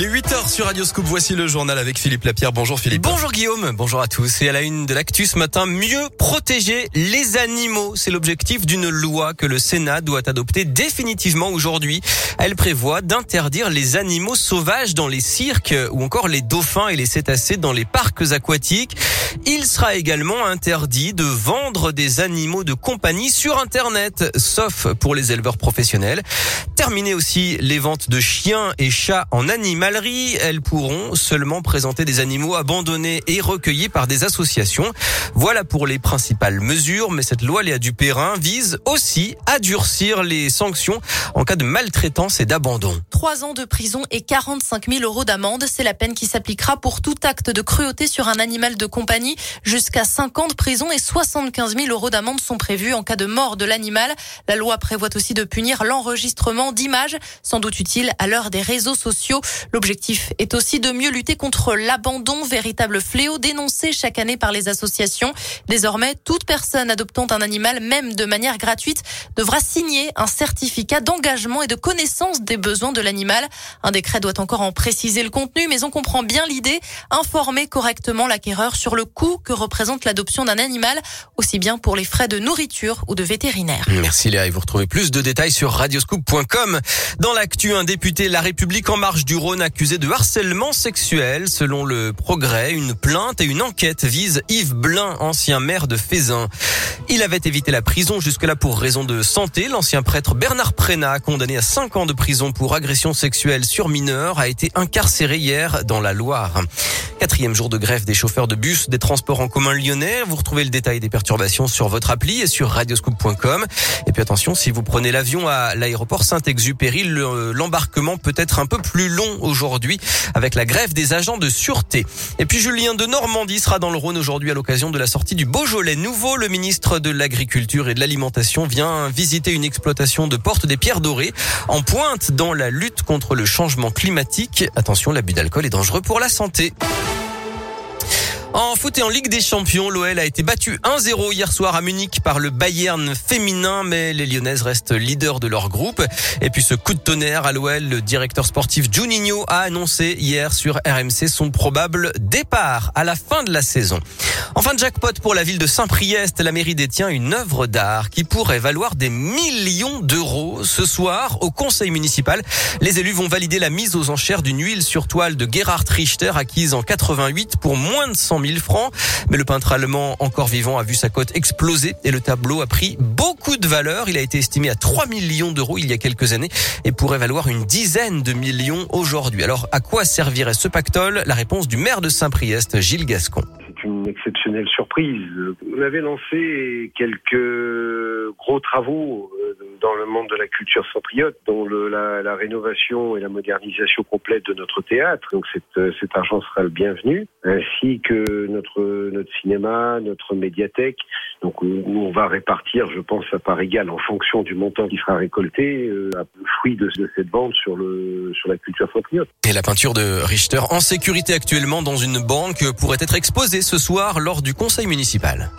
Il est 8h sur Radio Scoop. Voici le journal avec Philippe Lapierre. Bonjour Philippe. Bonjour Guillaume. Bonjour à tous. Et à la une de l'actu ce matin, mieux protéger les animaux. C'est l'objectif d'une loi que le Sénat doit adopter définitivement aujourd'hui. Elle prévoit d'interdire les animaux sauvages dans les cirques ou encore les dauphins et les cétacés dans les parcs aquatiques. Il sera également interdit de vendre des animaux de compagnie sur Internet, sauf pour les éleveurs professionnels. Terminer aussi les ventes de chiens et chats en animalerie. Elles pourront seulement présenter des animaux abandonnés et recueillis par des associations. Voilà pour les principales mesures, mais cette loi Léa Dupérin vise aussi à durcir les sanctions en cas de maltraitance et d'abandon. Trois ans de prison et 45 000 euros d'amende, c'est la peine qui s'appliquera pour tout acte de cruauté sur un animal de compagnie. Jusqu'à 5 ans de prison et 75 000 euros d'amende sont prévus en cas de mort de l'animal. La loi prévoit aussi de punir l'enregistrement d'images, sans doute utile à l'heure des réseaux sociaux. L'objectif est aussi de mieux lutter contre l'abandon, véritable fléau dénoncé chaque année par les associations. Désormais, toute personne adoptant un animal, même de manière gratuite, devra signer un certificat d'engagement et de connaissance des besoins de l'animal. Un décret doit encore en préciser le contenu, mais on comprend bien l'idée. Informer correctement l'acquéreur sur le coût que représente l'adoption d'un animal, aussi bien pour les frais de nourriture ou de vétérinaire. Merci Léa et vous retrouvez plus de détails sur radioscoop.com. Dans l'actu, un député La République en marche du Rhône accusé de harcèlement sexuel. Selon le progrès, une plainte et une enquête visent Yves Blin, ancien maire de Fézin. Il avait évité la prison jusque-là pour raison de santé. L'ancien prêtre Bernard Prénat, condamné à 5 ans de prison pour agression sexuelle sur mineur, a été incarcéré hier dans la Loire. Quatrième jour de grève des chauffeurs de bus des transports en commun lyonnais. Vous retrouvez le détail des perturbations sur votre appli et sur radioscoop.com. Et puis attention, si vous prenez l'avion à l'aéroport Saint-Exupéry, l'embarquement peut être un peu plus long aujourd'hui avec la grève des agents de sûreté. Et puis Julien de Normandie sera dans le Rhône aujourd'hui à l'occasion de la sortie du Beaujolais nouveau. Le ministre de l'Agriculture et de l'Alimentation vient visiter une exploitation de porte des pierres dorées en pointe dans la lutte contre le changement climatique. Attention, l'abus d'alcool est dangereux pour la santé. En foot et en Ligue des Champions, l'OL a été battu 1-0 hier soir à Munich par le Bayern féminin, mais les Lyonnaises restent leaders de leur groupe. Et puis ce coup de tonnerre à l'OL, le directeur sportif Juninho a annoncé hier sur RMC son probable départ à la fin de la saison. Enfin, jackpot pour la ville de Saint-Priest. La mairie détient une œuvre d'art qui pourrait valoir des millions d'euros. Ce soir, au conseil municipal, les élus vont valider la mise aux enchères d'une huile sur toile de Gerhard Richter acquise en 88 pour moins de 100 000 francs. Mais le peintre allemand encore vivant a vu sa cote exploser et le tableau a pris beaucoup de valeur. Il a été estimé à 3 millions d'euros il y a quelques années et pourrait valoir une dizaine de millions aujourd'hui. Alors, à quoi servirait ce pactole? La réponse du maire de Saint-Priest, Gilles Gascon une exceptionnelle surprise. On avait lancé quelques gros travaux euh, dans le monde de la culture centriote, dont la, rénovation et la modernisation complète de notre théâtre. Donc cet, euh, cet argent sera le bienvenu, ainsi que notre, notre cinéma, notre médiathèque. Donc euh, on va répartir, je pense, à part égale en fonction du montant qui sera récolté, euh, le fruit de, de, cette vente sur, le, sur la culture centriote. Et la peinture de Richter en sécurité actuellement dans une banque pourrait être exposée ce soir lors du conseil municipal.